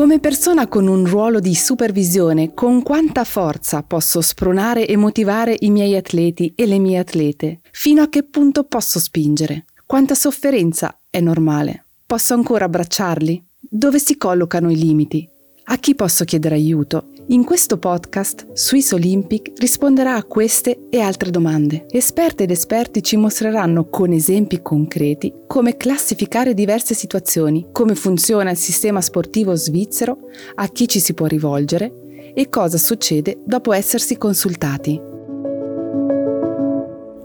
Come persona con un ruolo di supervisione, con quanta forza posso spronare e motivare i miei atleti e le mie atlete? Fino a che punto posso spingere? Quanta sofferenza è normale? Posso ancora abbracciarli? Dove si collocano i limiti? A chi posso chiedere aiuto? In questo podcast Swiss Olympic risponderà a queste e altre domande. Esperte ed esperti ci mostreranno con esempi concreti come classificare diverse situazioni, come funziona il sistema sportivo svizzero, a chi ci si può rivolgere e cosa succede dopo essersi consultati.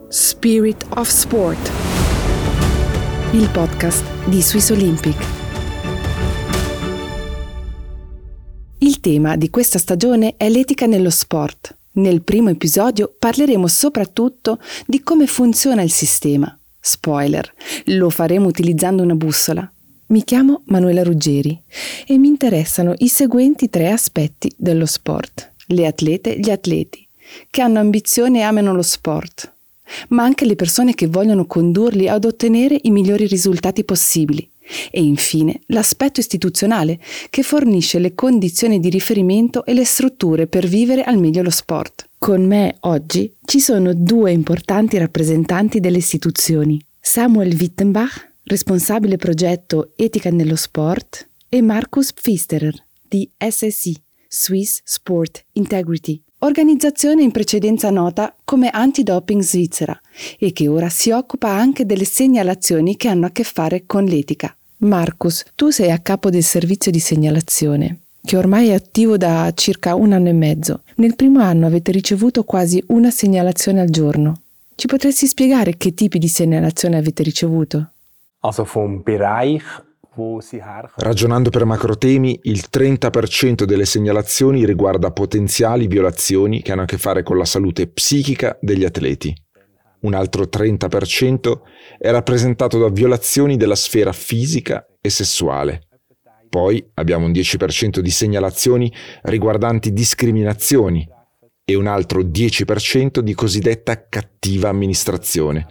Spirit of Sport, il podcast di Swiss Olympic. Il tema di questa stagione è l'etica nello sport. Nel primo episodio parleremo soprattutto di come funziona il sistema. Spoiler, lo faremo utilizzando una bussola. Mi chiamo Manuela Ruggeri e mi interessano i seguenti tre aspetti dello sport. Le atlete, gli atleti, che hanno ambizioni e amano lo sport, ma anche le persone che vogliono condurli ad ottenere i migliori risultati possibili e infine l'aspetto istituzionale, che fornisce le condizioni di riferimento e le strutture per vivere al meglio lo sport. Con me oggi ci sono due importanti rappresentanti delle istituzioni, Samuel Wittenbach, responsabile progetto Etica nello Sport, e Markus Pfisterer di SSI, Swiss Sport Integrity, organizzazione in precedenza nota come Antidoping Svizzera e che ora si occupa anche delle segnalazioni che hanno a che fare con l'etica. Marcus, tu sei a capo del servizio di segnalazione, che ormai è attivo da circa un anno e mezzo. Nel primo anno avete ricevuto quasi una segnalazione al giorno. Ci potresti spiegare che tipi di segnalazione avete ricevuto? Also vom Bereich Ragionando per macrotemi, il 30% delle segnalazioni riguarda potenziali violazioni che hanno a che fare con la salute psichica degli atleti. Un altro 30% è rappresentato da violazioni della sfera fisica e sessuale. Poi abbiamo un 10% di segnalazioni riguardanti discriminazioni e un altro 10% di cosiddetta cattiva amministrazione,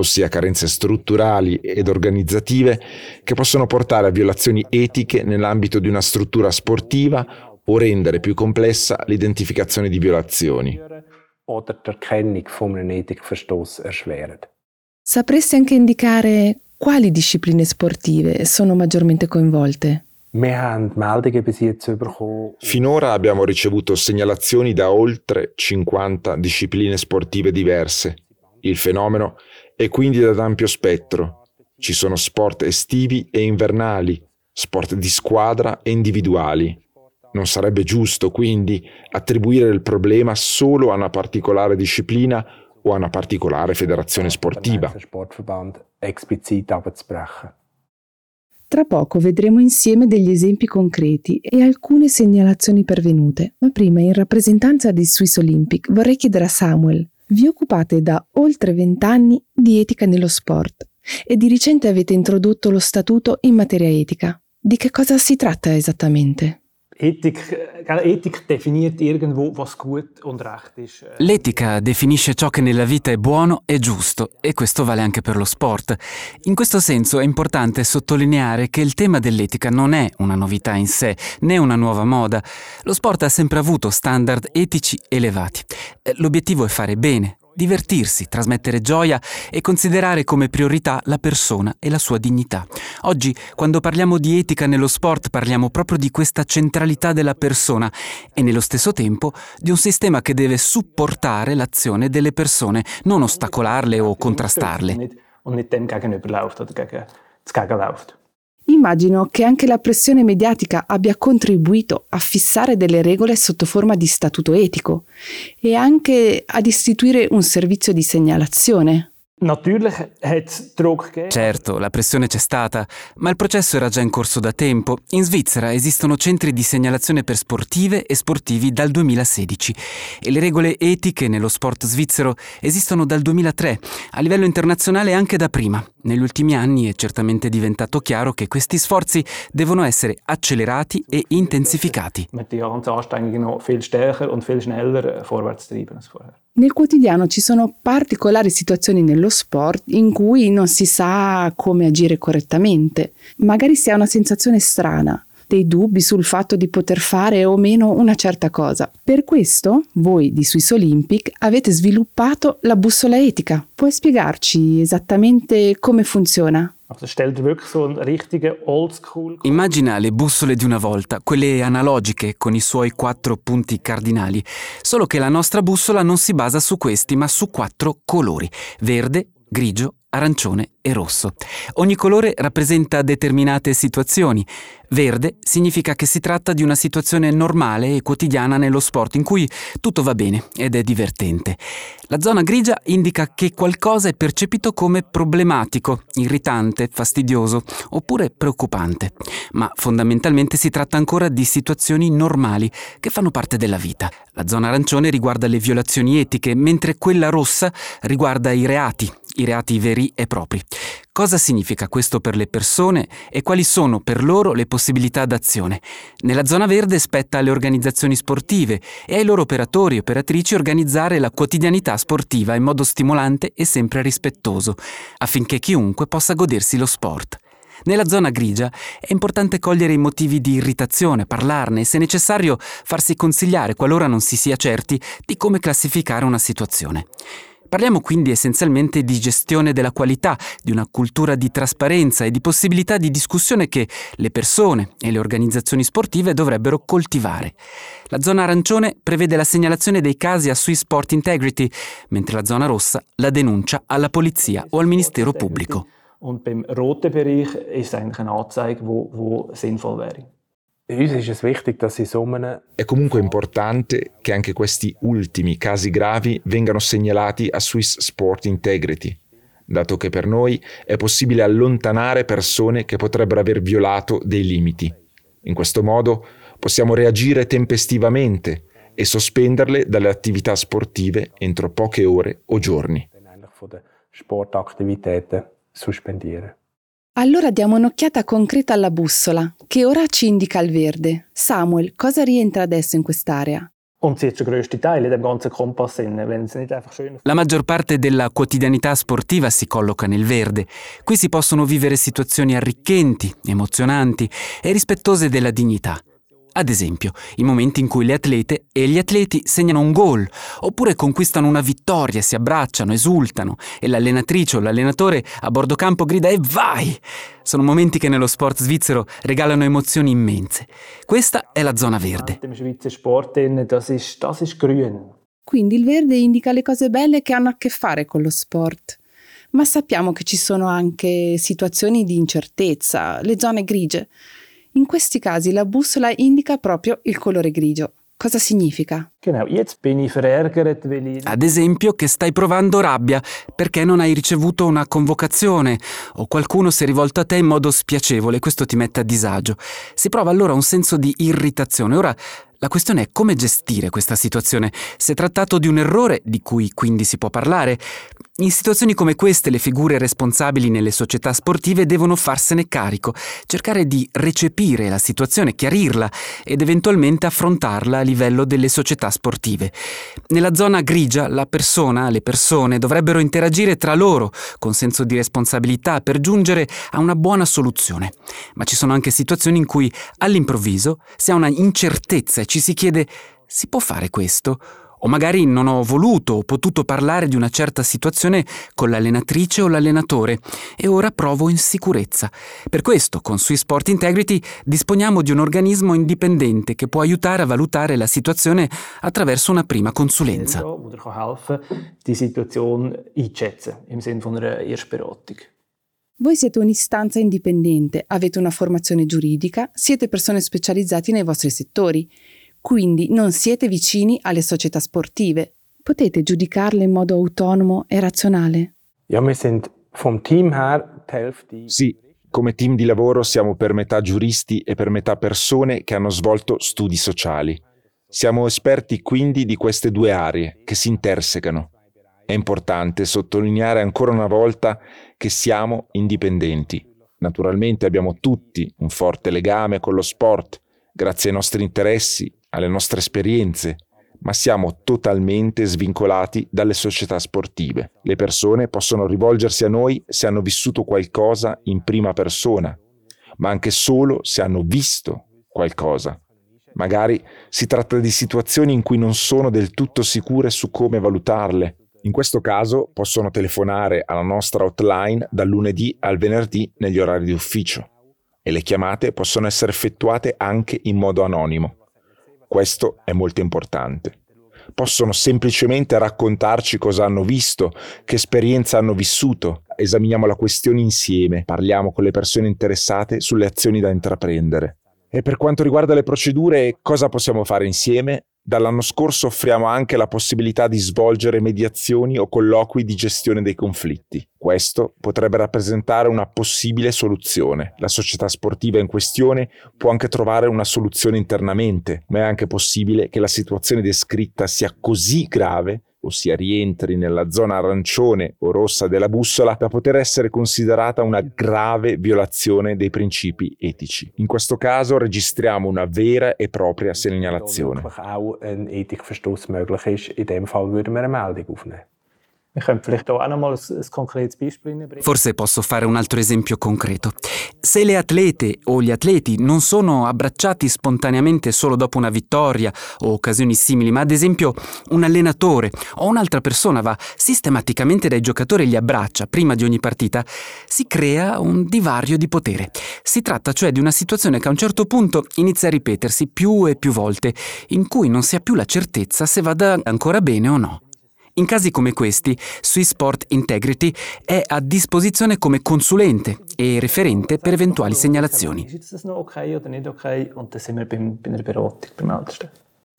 ossia carenze strutturali ed organizzative che possono portare a violazioni etiche nell'ambito di una struttura sportiva o rendere più complessa l'identificazione di violazioni. Sapresti anche indicare quali discipline sportive sono maggiormente coinvolte? Finora abbiamo ricevuto segnalazioni da oltre 50 discipline sportive diverse. Il fenomeno è quindi ad ampio spettro. Ci sono sport estivi e invernali, sport di squadra e individuali. Non sarebbe giusto quindi attribuire il problema solo a una particolare disciplina o a una particolare federazione sportiva. Tra poco vedremo insieme degli esempi concreti e alcune segnalazioni pervenute, ma prima in rappresentanza di Swiss Olympic vorrei chiedere a Samuel vi occupate da oltre vent'anni di etica nello sport e di recente avete introdotto lo statuto in materia etica. Di che cosa si tratta esattamente? L'etica definisce ciò che nella vita è buono e giusto e questo vale anche per lo sport. In questo senso è importante sottolineare che il tema dell'etica non è una novità in sé, né una nuova moda. Lo sport ha sempre avuto standard etici elevati. L'obiettivo è fare bene, divertirsi, trasmettere gioia e considerare come priorità la persona e la sua dignità. Oggi, quando parliamo di etica nello sport, parliamo proprio di questa centralità della persona e nello stesso tempo di un sistema che deve supportare l'azione delle persone, non ostacolarle o contrastarle. Immagino che anche la pressione mediatica abbia contribuito a fissare delle regole sotto forma di statuto etico e anche ad istituire un servizio di segnalazione. Certo, la pressione c'è stata, ma il processo era già in corso da tempo. In Svizzera esistono centri di segnalazione per sportive e sportivi dal 2016 e le regole etiche nello sport svizzero esistono dal 2003, a livello internazionale anche da prima. Negli ultimi anni è certamente diventato chiaro che questi sforzi devono essere accelerati e intensificati. Nel quotidiano ci sono particolari situazioni nello sport in cui non si sa come agire correttamente. Magari si ha una sensazione strana, dei dubbi sul fatto di poter fare o meno una certa cosa. Per questo, voi di Swiss Olympic avete sviluppato la bussola etica. Puoi spiegarci esattamente come funziona? Immagina le bussole di una volta, quelle analogiche con i suoi quattro punti cardinali, solo che la nostra bussola non si basa su questi, ma su quattro colori: verde, grigio, arancione e rosso. Ogni colore rappresenta determinate situazioni. Verde significa che si tratta di una situazione normale e quotidiana nello sport in cui tutto va bene ed è divertente. La zona grigia indica che qualcosa è percepito come problematico, irritante, fastidioso oppure preoccupante. Ma fondamentalmente si tratta ancora di situazioni normali che fanno parte della vita. La zona arancione riguarda le violazioni etiche, mentre quella rossa riguarda i reati, i reati veri e propri. Cosa significa questo per le persone e quali sono per loro le possibilità d'azione? Nella zona verde spetta alle organizzazioni sportive e ai loro operatori e operatrici organizzare la quotidianità sportiva in modo stimolante e sempre rispettoso, affinché chiunque possa godersi lo sport. Nella zona grigia è importante cogliere i motivi di irritazione, parlarne e se necessario farsi consigliare qualora non si sia certi di come classificare una situazione. Parliamo quindi essenzialmente di gestione della qualità, di una cultura di trasparenza e di possibilità di discussione che le persone e le organizzazioni sportive dovrebbero coltivare. La zona arancione prevede la segnalazione dei casi a Swiss Sport Integrity, mentre la zona rossa la denuncia alla polizia o al Ministero Pubblico. Und beim roten Bereich ist eigentlich eine Anzeige, wo sinnvoll wäre. È comunque importante che anche questi ultimi casi gravi vengano segnalati a Swiss Sport Integrity, dato che per noi è possibile allontanare persone che potrebbero aver violato dei limiti. In questo modo possiamo reagire tempestivamente e sospenderle dalle attività sportive entro poche ore o giorni. Sportaktivitäten suspendieren. Allora diamo un'occhiata concreta alla bussola, che ora ci indica il verde. Samuel, cosa rientra adesso in quest'area? La maggior parte della quotidianità sportiva si colloca nel verde. Qui si possono vivere situazioni arricchenti, emozionanti e rispettose della dignità. Ad esempio, i momenti in cui le atlete e gli atleti segnano un gol, oppure conquistano una vittoria, si abbracciano, esultano e l'allenatrice o l'allenatore a bordo campo grida e vai! Sono momenti che nello sport svizzero regalano emozioni immense. Questa è la zona verde. Quindi il verde indica le cose belle che hanno a che fare con lo sport. Ma sappiamo che ci sono anche situazioni di incertezza, le zone grigie. In questi casi la bussola indica proprio il colore grigio. Cosa significa? Ad esempio che stai provando rabbia perché non hai ricevuto una convocazione o qualcuno si è rivolto a te in modo spiacevole, questo ti mette a disagio. Si prova allora un senso di irritazione. Ora la questione è come gestire questa situazione. Si è trattato di un errore di cui quindi si può parlare. In situazioni come queste le figure responsabili nelle società sportive devono farsene carico, cercare di recepire la situazione, chiarirla ed eventualmente affrontarla a livello delle società sportive. Nella zona grigia la persona, le persone dovrebbero interagire tra loro con senso di responsabilità per giungere a una buona soluzione. Ma ci sono anche situazioni in cui all'improvviso si ha una incertezza ci si chiede si può fare questo? O magari non ho voluto o potuto parlare di una certa situazione con l'allenatrice o l'allenatore e ora provo insicurezza. Per questo, con Swiss Sport Integrity disponiamo di un organismo indipendente che può aiutare a valutare la situazione attraverso una prima consulenza. Voi siete un'istanza indipendente, avete una formazione giuridica, siete persone specializzate nei vostri settori quindi non siete vicini alle società sportive. Potete giudicarle in modo autonomo e razionale? Sì, come team di lavoro siamo per metà giuristi e per metà persone che hanno svolto studi sociali. Siamo esperti quindi di queste due aree che si intersecano. È importante sottolineare ancora una volta che siamo indipendenti. Naturalmente abbiamo tutti un forte legame con lo sport, grazie ai nostri interessi alle nostre esperienze, ma siamo totalmente svincolati dalle società sportive. Le persone possono rivolgersi a noi se hanno vissuto qualcosa in prima persona, ma anche solo se hanno visto qualcosa. Magari si tratta di situazioni in cui non sono del tutto sicure su come valutarle. In questo caso possono telefonare alla nostra hotline dal lunedì al venerdì negli orari di ufficio e le chiamate possono essere effettuate anche in modo anonimo. Questo è molto importante. Possono semplicemente raccontarci cosa hanno visto, che esperienza hanno vissuto. Esaminiamo la questione insieme, parliamo con le persone interessate sulle azioni da intraprendere. E per quanto riguarda le procedure, cosa possiamo fare insieme? Dall'anno scorso offriamo anche la possibilità di svolgere mediazioni o colloqui di gestione dei conflitti. Questo potrebbe rappresentare una possibile soluzione. La società sportiva in questione può anche trovare una soluzione internamente, ma è anche possibile che la situazione descritta sia così grave ossia rientri nella zona arancione o rossa della bussola, da poter essere considerata una grave violazione dei principi etici. In questo caso registriamo una vera e propria segnalazione. Forse posso fare un altro esempio concreto. Se le atlete o gli atleti non sono abbracciati spontaneamente solo dopo una vittoria o occasioni simili, ma ad esempio un allenatore o un'altra persona va sistematicamente dai giocatori e li abbraccia prima di ogni partita, si crea un divario di potere. Si tratta cioè di una situazione che a un certo punto inizia a ripetersi più e più volte, in cui non si ha più la certezza se vada ancora bene o no. In casi come questi, Swissport Integrity è a disposizione come consulente e referente per eventuali segnalazioni.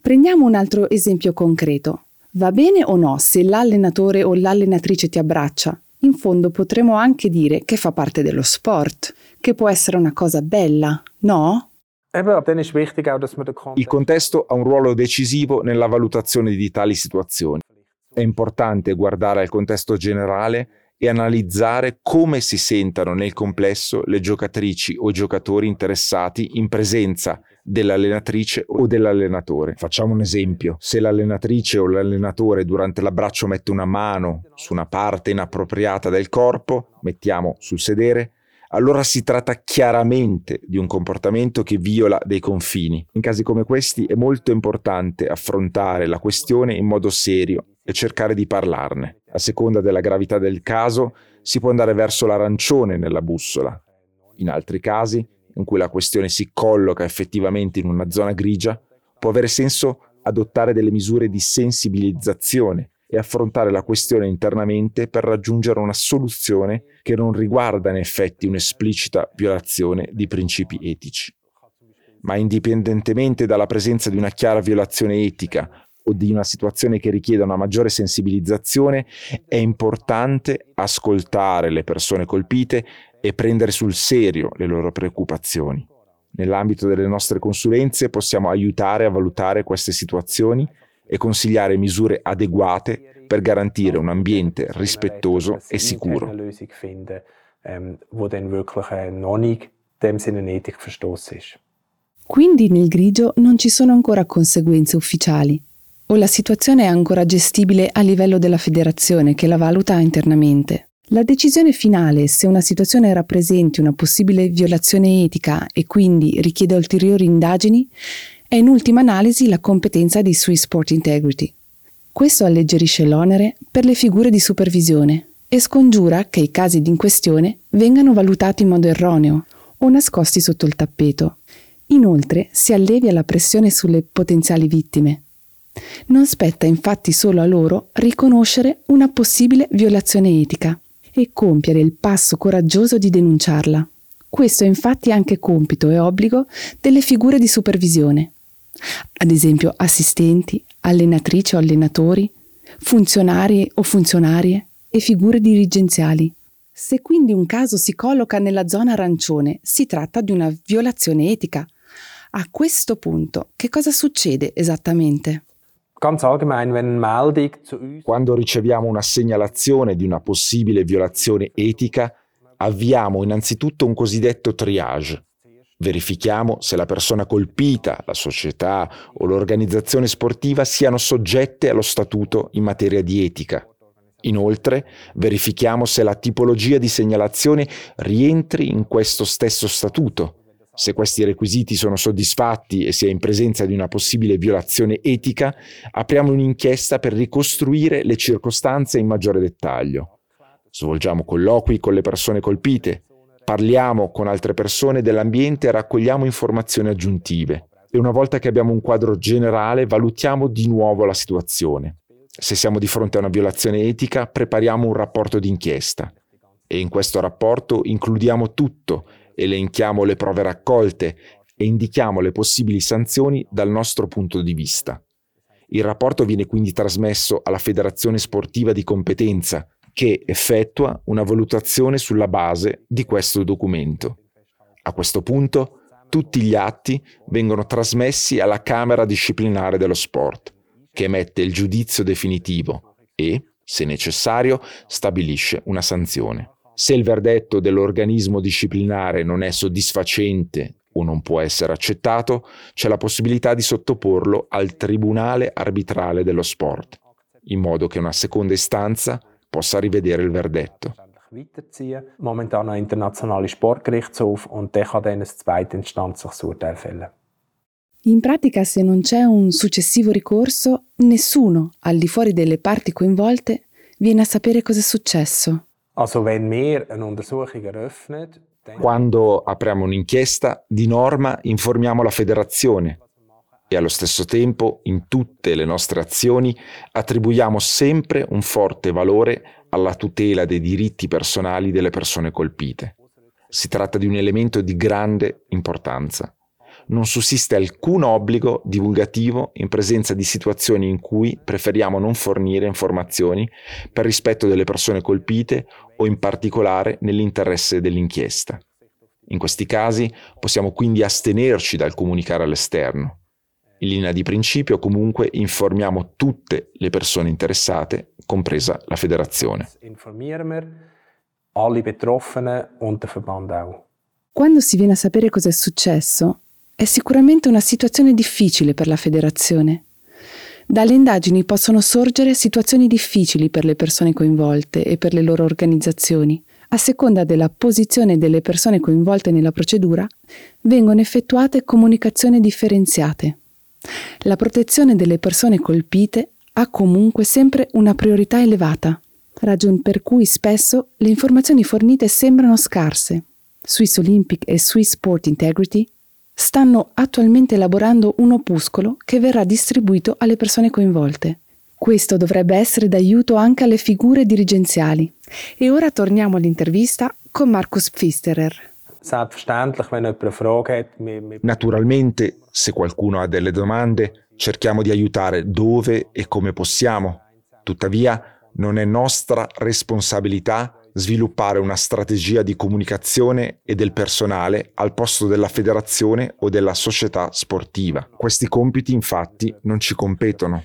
Prendiamo un altro esempio concreto. Va bene o no se l'allenatore o l'allenatrice ti abbraccia? In fondo potremmo anche dire che fa parte dello sport, che può essere una cosa bella, no? Il contesto ha un ruolo decisivo nella valutazione di tali situazioni. È importante guardare al contesto generale e analizzare come si sentano nel complesso le giocatrici o giocatori interessati in presenza dell'allenatrice o dell'allenatore. Facciamo un esempio. Se l'allenatrice o l'allenatore durante l'abbraccio mette una mano su una parte inappropriata del corpo, mettiamo sul sedere, allora si tratta chiaramente di un comportamento che viola dei confini. In casi come questi è molto importante affrontare la questione in modo serio e cercare di parlarne. A seconda della gravità del caso si può andare verso l'arancione nella bussola. In altri casi, in cui la questione si colloca effettivamente in una zona grigia, può avere senso adottare delle misure di sensibilizzazione e affrontare la questione internamente per raggiungere una soluzione che non riguarda in effetti un'esplicita violazione di principi etici. Ma indipendentemente dalla presenza di una chiara violazione etica o di una situazione che richieda una maggiore sensibilizzazione, è importante ascoltare le persone colpite e prendere sul serio le loro preoccupazioni. Nell'ambito delle nostre consulenze possiamo aiutare a valutare queste situazioni e consigliare misure adeguate per garantire un ambiente rispettoso e sicuro. Quindi nel grigio non ci sono ancora conseguenze ufficiali o la situazione è ancora gestibile a livello della federazione che la valuta internamente. La decisione finale se una situazione rappresenti una possibile violazione etica e quindi richiede ulteriori indagini è in ultima analisi la competenza di Swiss Sport Integrity. Questo alleggerisce l'onere per le figure di supervisione e scongiura che i casi in questione vengano valutati in modo erroneo o nascosti sotto il tappeto. Inoltre si allevia la pressione sulle potenziali vittime non spetta infatti solo a loro riconoscere una possibile violazione etica e compiere il passo coraggioso di denunciarla. Questo è infatti anche compito e obbligo delle figure di supervisione, ad esempio assistenti, allenatrici o allenatori, funzionari o funzionarie e figure dirigenziali. Se quindi un caso si colloca nella zona arancione, si tratta di una violazione etica. A questo punto, che cosa succede esattamente? Quando riceviamo una segnalazione di una possibile violazione etica, avviamo innanzitutto un cosiddetto triage. Verifichiamo se la persona colpita, la società o l'organizzazione sportiva siano soggette allo statuto in materia di etica. Inoltre, verifichiamo se la tipologia di segnalazione rientri in questo stesso statuto Se questi requisiti sono soddisfatti e si è in presenza di una possibile violazione etica, apriamo un'inchiesta per ricostruire le circostanze in maggiore dettaglio. Svolgiamo colloqui con le persone colpite, parliamo con altre persone dell'ambiente e raccogliamo informazioni aggiuntive. E una volta che abbiamo un quadro generale, valutiamo di nuovo la situazione. Se siamo di fronte a una violazione etica, prepariamo un rapporto d'inchiesta. E in questo rapporto includiamo tutto, elenchiamo le prove raccolte e indichiamo le possibili sanzioni dal nostro punto di vista. Il rapporto viene quindi trasmesso alla federazione sportiva di competenza, che effettua una valutazione sulla base di questo documento. A questo punto tutti gli atti vengono trasmessi alla Camera disciplinare dello sport, che emette il giudizio definitivo e, se necessario, stabilisce una sanzione. Se il verdetto dell'organismo disciplinare non è soddisfacente o non può essere accettato, c'è la possibilità di sottoporlo al Tribunale arbitrale dello sport, in modo che una seconda istanza possa rivedere il verdetto. Momentan ein internationaler Sportgerichtshof und der kann dann ein zweitinstanzliches Urteil fällen. In pratica, se non c'è un successivo ricorso, nessuno, al di fuori delle parti coinvolte, viene a sapere cosa è successo. Also wenn wir eine Untersuchung eröffnet, Quando apriamo un'inchiesta, di norma informiamo la federazione e allo stesso tempo in tutte le nostre azioni attribuiamo sempre un forte valore alla tutela dei diritti personali delle persone colpite. Si tratta di un elemento di grande importanza. Non sussiste alcun obbligo divulgativo in presenza di situazioni in cui preferiamo non fornire informazioni per rispetto delle persone colpite o in particolare nell'interesse dell'inchiesta. In questi casi possiamo quindi astenerci dal comunicare all'esterno. In linea di principio comunque informiamo tutte le persone interessate, compresa la federazione. Quando si viene a sapere cosa è successo, è sicuramente una situazione difficile per la federazione. Dalle indagini possono sorgere situazioni difficili per le persone coinvolte e per le loro organizzazioni. A seconda della posizione delle persone coinvolte nella procedura, vengono effettuate comunicazioni differenziate. La protezione delle persone colpite ha comunque sempre una priorità elevata, ragion per cui spesso le informazioni fornite sembrano scarse. Swiss Olympic e Swiss Sport Integrity stanno attualmente elaborando un opuscolo che verrà distribuito alle persone coinvolte. Questo dovrebbe essere d'aiuto anche alle figure dirigenziali. E ora torniamo all'intervista con Markus Pfisterer. Naturalmente, se qualcuno ha delle domande, cerchiamo di aiutare dove e come possiamo. Tuttavia, non è nostra responsabilità sviluppare una strategia di comunicazione e del personale al posto della federazione o della società sportiva. Questi compiti infatti non ci competono.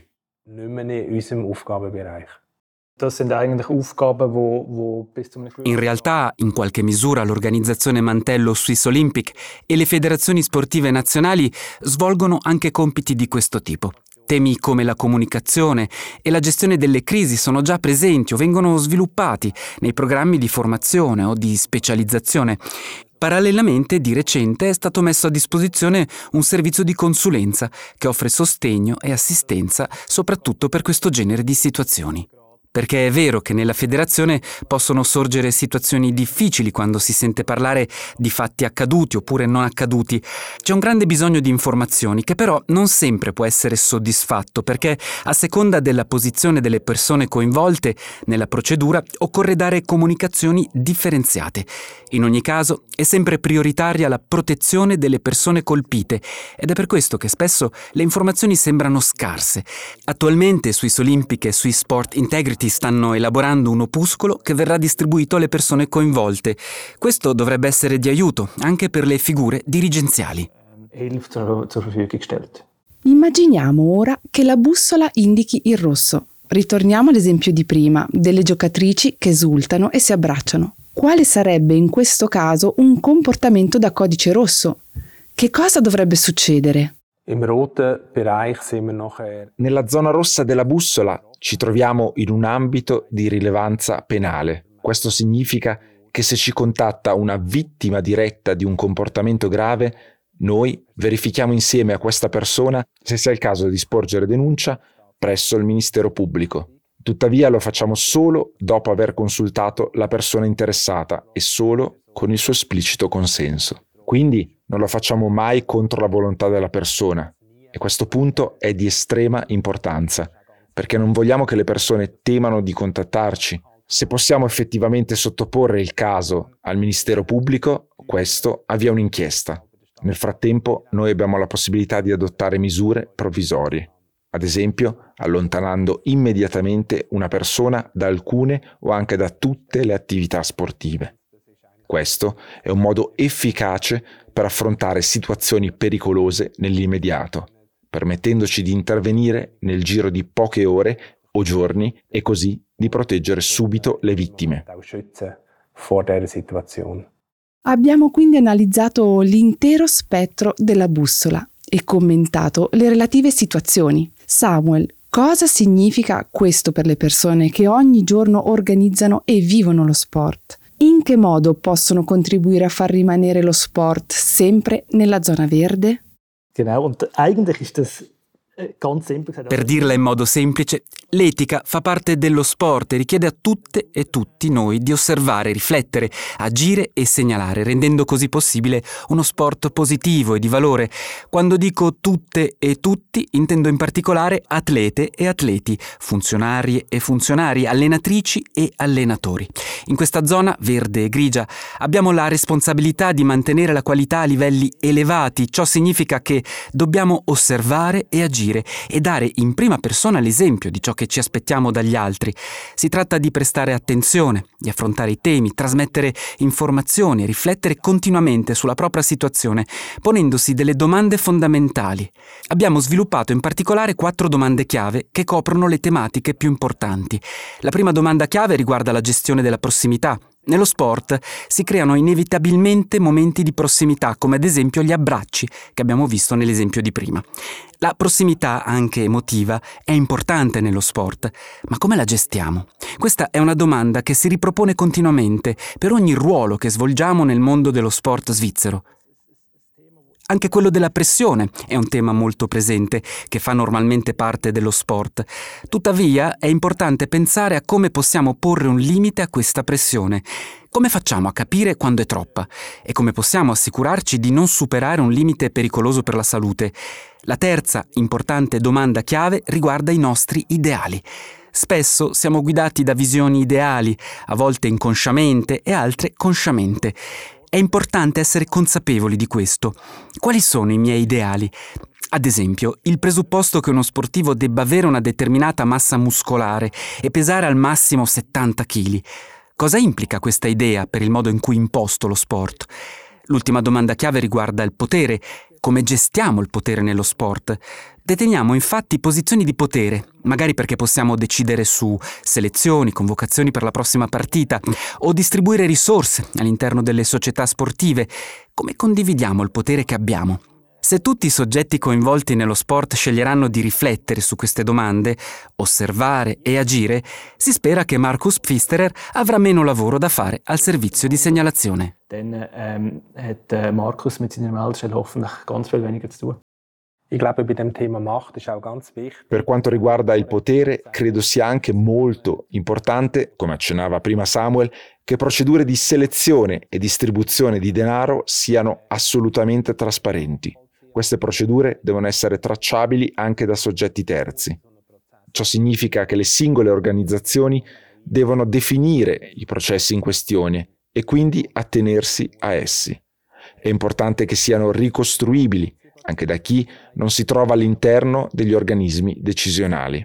In realtà, in qualche misura, l'organizzazione Mantello Swiss Olympic e le federazioni sportive nazionali svolgono anche compiti di questo tipo. Temi come la comunicazione e la gestione delle crisi sono già presenti o vengono sviluppati nei programmi di formazione o di specializzazione. Parallelamente, di recente è stato messo a disposizione un servizio di consulenza che offre sostegno e assistenza soprattutto per questo genere di situazioni. Perché è vero che nella federazione possono sorgere situazioni difficili quando si sente parlare di fatti accaduti oppure non accaduti. C'è un grande bisogno di informazioni che però non sempre può essere soddisfatto perché a seconda della posizione delle persone coinvolte nella procedura occorre dare comunicazioni differenziate. In ogni caso è sempre prioritaria la protezione delle persone colpite ed è per questo che spesso le informazioni sembrano scarse. Attualmente Swiss Olympic e Swiss Sport Integrity stanno elaborando un opuscolo che verrà distribuito alle persone coinvolte. Questo dovrebbe essere di aiuto anche per le figure dirigenziali. Immaginiamo ora che la bussola indichi il rosso. Ritorniamo all'esempio di prima, delle giocatrici che esultano e si abbracciano. Quale sarebbe in questo caso un comportamento da codice rosso? Che cosa dovrebbe succedere? Nella zona rossa della bussola ci troviamo in un ambito di rilevanza penale. Questo significa che se ci contatta una vittima diretta di un comportamento grave, noi verifichiamo insieme a questa persona se sia il caso di sporgere denuncia presso il Ministero Pubblico. Tuttavia lo facciamo solo dopo aver consultato la persona interessata e solo con il suo esplicito consenso. Quindi non lo facciamo mai contro la volontà della persona e questo punto è di estrema importanza perché non vogliamo che le persone temano di contattarci. Se possiamo effettivamente sottoporre il caso al Ministero Pubblico, questo avvia un'inchiesta. Nel frattempo noi abbiamo la possibilità di adottare misure provvisorie ad esempio allontanando immediatamente una persona da alcune o anche da tutte le attività sportive. Questo è un modo efficace per affrontare situazioni pericolose nell'immediato, permettendoci di intervenire nel giro di poche ore o giorni e così di proteggere subito le vittime. Abbiamo quindi analizzato l'intero spettro della bussola e commentato le relative situazioni. Samuel, cosa significa questo per le persone che ogni giorno organizzano e vivono lo sport? In che modo possono contribuire a far rimanere lo sport sempre nella zona verde? Genau, und eigentlich ist das per dirla in modo semplice, l'etica fa parte dello sport e richiede a tutte e tutti noi di osservare, riflettere, agire e segnalare, rendendo così possibile uno sport positivo e di valore. Quando dico tutte e tutti, intendo in particolare atlete e atleti, funzionari e funzionari, allenatrici e allenatori. In questa zona verde e grigia abbiamo la responsabilità di mantenere la qualità a livelli elevati. Ciò significa che dobbiamo osservare e agire agire e dare in prima persona l'esempio di ciò che ci aspettiamo dagli altri. Si tratta di prestare attenzione, di affrontare i temi, trasmettere informazioni riflettere continuamente sulla propria situazione, ponendosi delle domande fondamentali. Abbiamo sviluppato in particolare quattro domande chiave che coprono le tematiche più importanti. La prima domanda chiave riguarda la gestione della prossimità, nello sport si creano inevitabilmente momenti di prossimità, come ad esempio gli abbracci che abbiamo visto nell'esempio di prima. La prossimità, anche emotiva, è importante nello sport, ma come la gestiamo? Questa è una domanda che si ripropone continuamente per ogni ruolo che svolgiamo nel mondo dello sport svizzero. Anche quello della pressione è un tema molto presente, che fa normalmente parte dello sport. Tuttavia è importante pensare a come possiamo porre un limite a questa pressione. Come facciamo a capire quando è troppa? E come possiamo assicurarci di non superare un limite pericoloso per la salute? La terza importante domanda chiave riguarda i nostri ideali. Spesso siamo guidati da visioni ideali, a volte inconsciamente e altre consciamente. È importante essere consapevoli di questo. Quali sono i miei ideali? Ad esempio, il presupposto che uno sportivo debba avere una determinata massa muscolare e pesare al massimo 70 kg. Cosa implica questa idea per il modo in cui imposto lo sport? L'ultima domanda chiave riguarda il potere. Come gestiamo il potere nello sport? Deteniamo infatti posizioni di potere, magari perché possiamo decidere su selezioni, convocazioni per la prossima partita o distribuire risorse all'interno delle società sportive. Come condividiamo il potere che abbiamo? Se tutti i soggetti coinvolti nello sport sceglieranno di riflettere su queste domande, osservare e agire, si spera che Markus Pfisterer avrà meno lavoro da fare al servizio di segnalazione. Dann ähm, hat äh, Markus mit seiner Meldestelle hoffentlich ganz viel weniger zu tun. Per quanto riguarda il potere, credo sia anche molto importante, come accennava prima Samuel, che procedure di selezione e distribuzione di denaro siano assolutamente trasparenti. Queste procedure devono essere tracciabili anche da soggetti terzi. Ciò significa che le singole organizzazioni devono definire i processi in questione e quindi attenersi a essi. È importante che siano ricostruibili anche da chi non si trova all'interno degli organismi decisionali.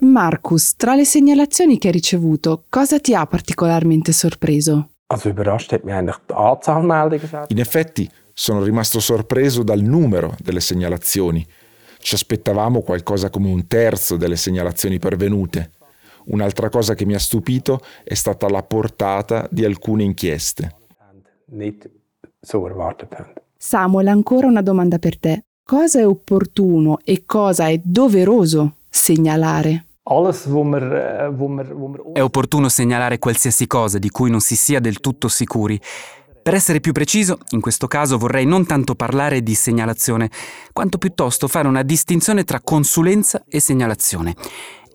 Marcus, tra le segnalazioni che hai ricevuto, cosa ti ha particolarmente sorpreso? In effetti, sono rimasto sorpreso dal numero delle segnalazioni. Ci aspettavamo qualcosa come un terzo delle segnalazioni pervenute. Un'altra cosa che mi ha stupito è stata la portata di alcune inchieste. Samuel, ancora una domanda per te. Cosa è opportuno e cosa è doveroso segnalare? È opportuno segnalare qualsiasi cosa di cui non si sia del tutto sicuri. Per essere più preciso, in questo caso vorrei non tanto parlare di segnalazione, quanto piuttosto fare una distinzione tra consulenza e segnalazione.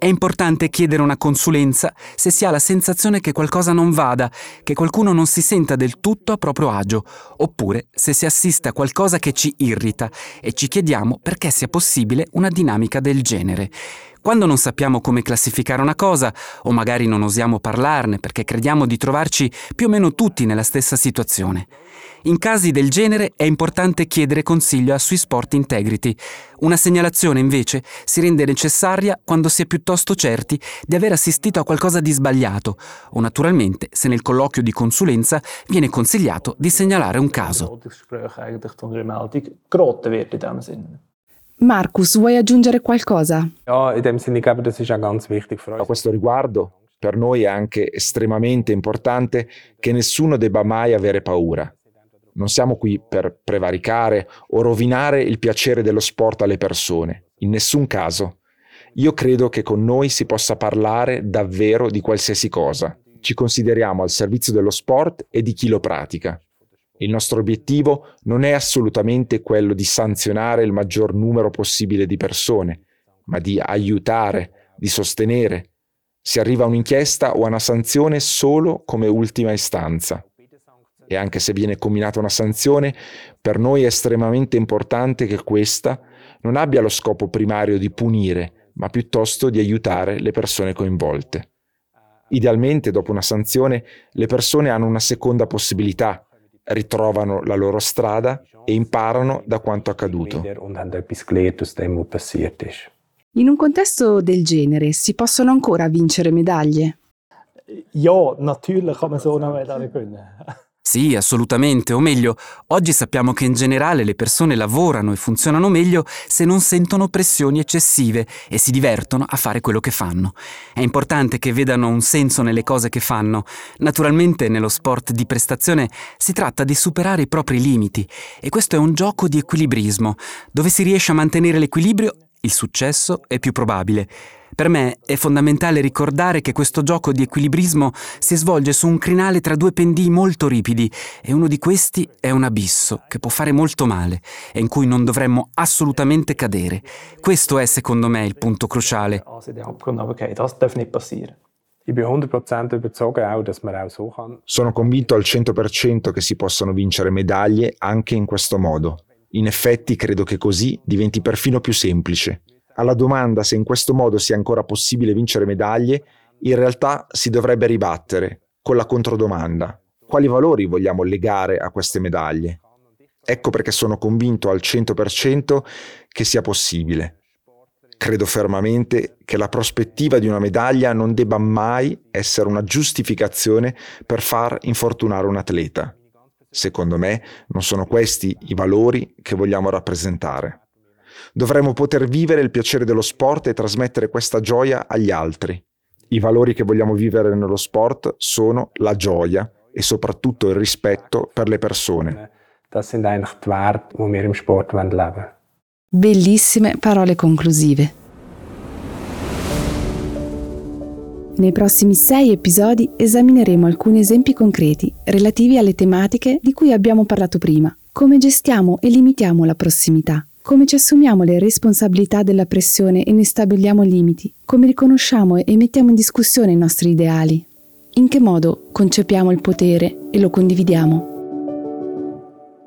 È importante chiedere una consulenza se si ha la sensazione che qualcosa non vada, che qualcuno non si senta del tutto a proprio agio, oppure se si assiste a qualcosa che ci irrita e ci chiediamo perché sia possibile una dinamica del genere. Quando non sappiamo come classificare una cosa, o magari non osiamo parlarne perché crediamo di trovarci più o meno tutti nella stessa situazione. In casi del genere è importante chiedere consiglio a Sui Sport Integrity. Una segnalazione invece si rende necessaria quando si è piuttosto certi di aver assistito a qualcosa di sbagliato o naturalmente se nel colloquio di consulenza viene consigliato di segnalare un caso. Marcus, vuoi aggiungere qualcosa? A questo riguardo, per noi è anche estremamente importante che nessuno debba mai avere paura. Non siamo qui per prevaricare o rovinare il piacere dello sport alle persone, in nessun caso. Io credo che con noi si possa parlare davvero di qualsiasi cosa. Ci consideriamo al servizio dello sport e di chi lo pratica. Il nostro obiettivo non è assolutamente quello di sanzionare il maggior numero possibile di persone, ma di aiutare, di sostenere. Si arriva a un'inchiesta o a una sanzione solo come ultima istanza. E anche se viene combinata una sanzione, per noi è estremamente importante che questa non abbia lo scopo primario di punire, ma piuttosto di aiutare le persone coinvolte. Idealmente, dopo una sanzione, le persone hanno una seconda possibilità, ritrovano la loro strada e imparano da quanto accaduto. In un contesto del genere si possono ancora vincere medaglie? Ja, natürlich kann man so eine Medaille gewinnen. Sì, assolutamente, o meglio, oggi sappiamo che in generale le persone lavorano e funzionano meglio se non sentono pressioni eccessive e si divertono a fare quello che fanno. È importante che vedano un senso nelle cose che fanno. Naturalmente nello sport di prestazione si tratta di superare i propri limiti e questo è un gioco di equilibrismo. Dove si riesce a mantenere l'equilibrio, il successo è più probabile. Per me è fondamentale ricordare che questo gioco di equilibrismo si svolge su un crinale tra due pendii molto ripidi e uno di questi è un abisso che può fare molto male e in cui non dovremmo assolutamente cadere. Questo è secondo me il punto cruciale. Sono convinto al 100% che si possano vincere medaglie anche in questo modo. In effetti credo che così diventi perfino più semplice. Alla domanda se in questo modo sia ancora possibile vincere medaglie, in realtà si dovrebbe ribattere con la controdomanda. Quali valori vogliamo legare a queste medaglie? Ecco perché sono convinto al 100% che sia possibile. Credo fermamente che la prospettiva di una medaglia non debba mai essere una giustificazione per far infortunare un atleta. Secondo me non sono questi i valori che vogliamo rappresentare. Dovremmo poter vivere il piacere dello sport e trasmettere questa gioia agli altri. I valori che vogliamo vivere nello sport sono la gioia e soprattutto il rispetto per le persone. Bellissime parole conclusive. Nei prossimi sei episodi esamineremo alcuni esempi concreti relativi alle tematiche di cui abbiamo parlato prima. Come gestiamo e limitiamo la prossimità? Come ci assumiamo le responsabilità della pressione e ne stabiliamo limiti? Come riconosciamo e mettiamo in discussione i nostri ideali? In che modo concepiamo il potere e lo condividiamo?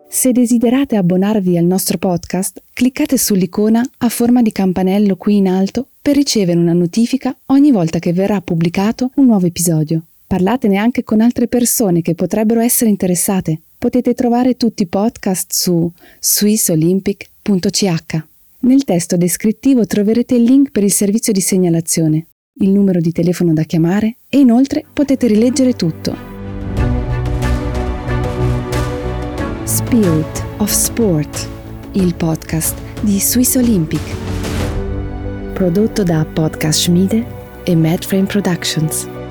Se desiderate abbonarvi al nostro podcast, cliccate sull'icona a forma di campanello qui in alto per ricevere una notifica ogni volta che verrà pubblicato un nuovo episodio. Parlatene anche con altre persone che potrebbero essere interessate. Potete trovare tutti i podcast su swissolympic.com www.ch. Nel testo descrittivo troverete il link per il servizio di segnalazione, il numero di telefono da chiamare e inoltre potete rileggere tutto. Spirit of Sport, il podcast di Swiss Olympic. Prodotto da Podcast Schmiede e Madframe Productions.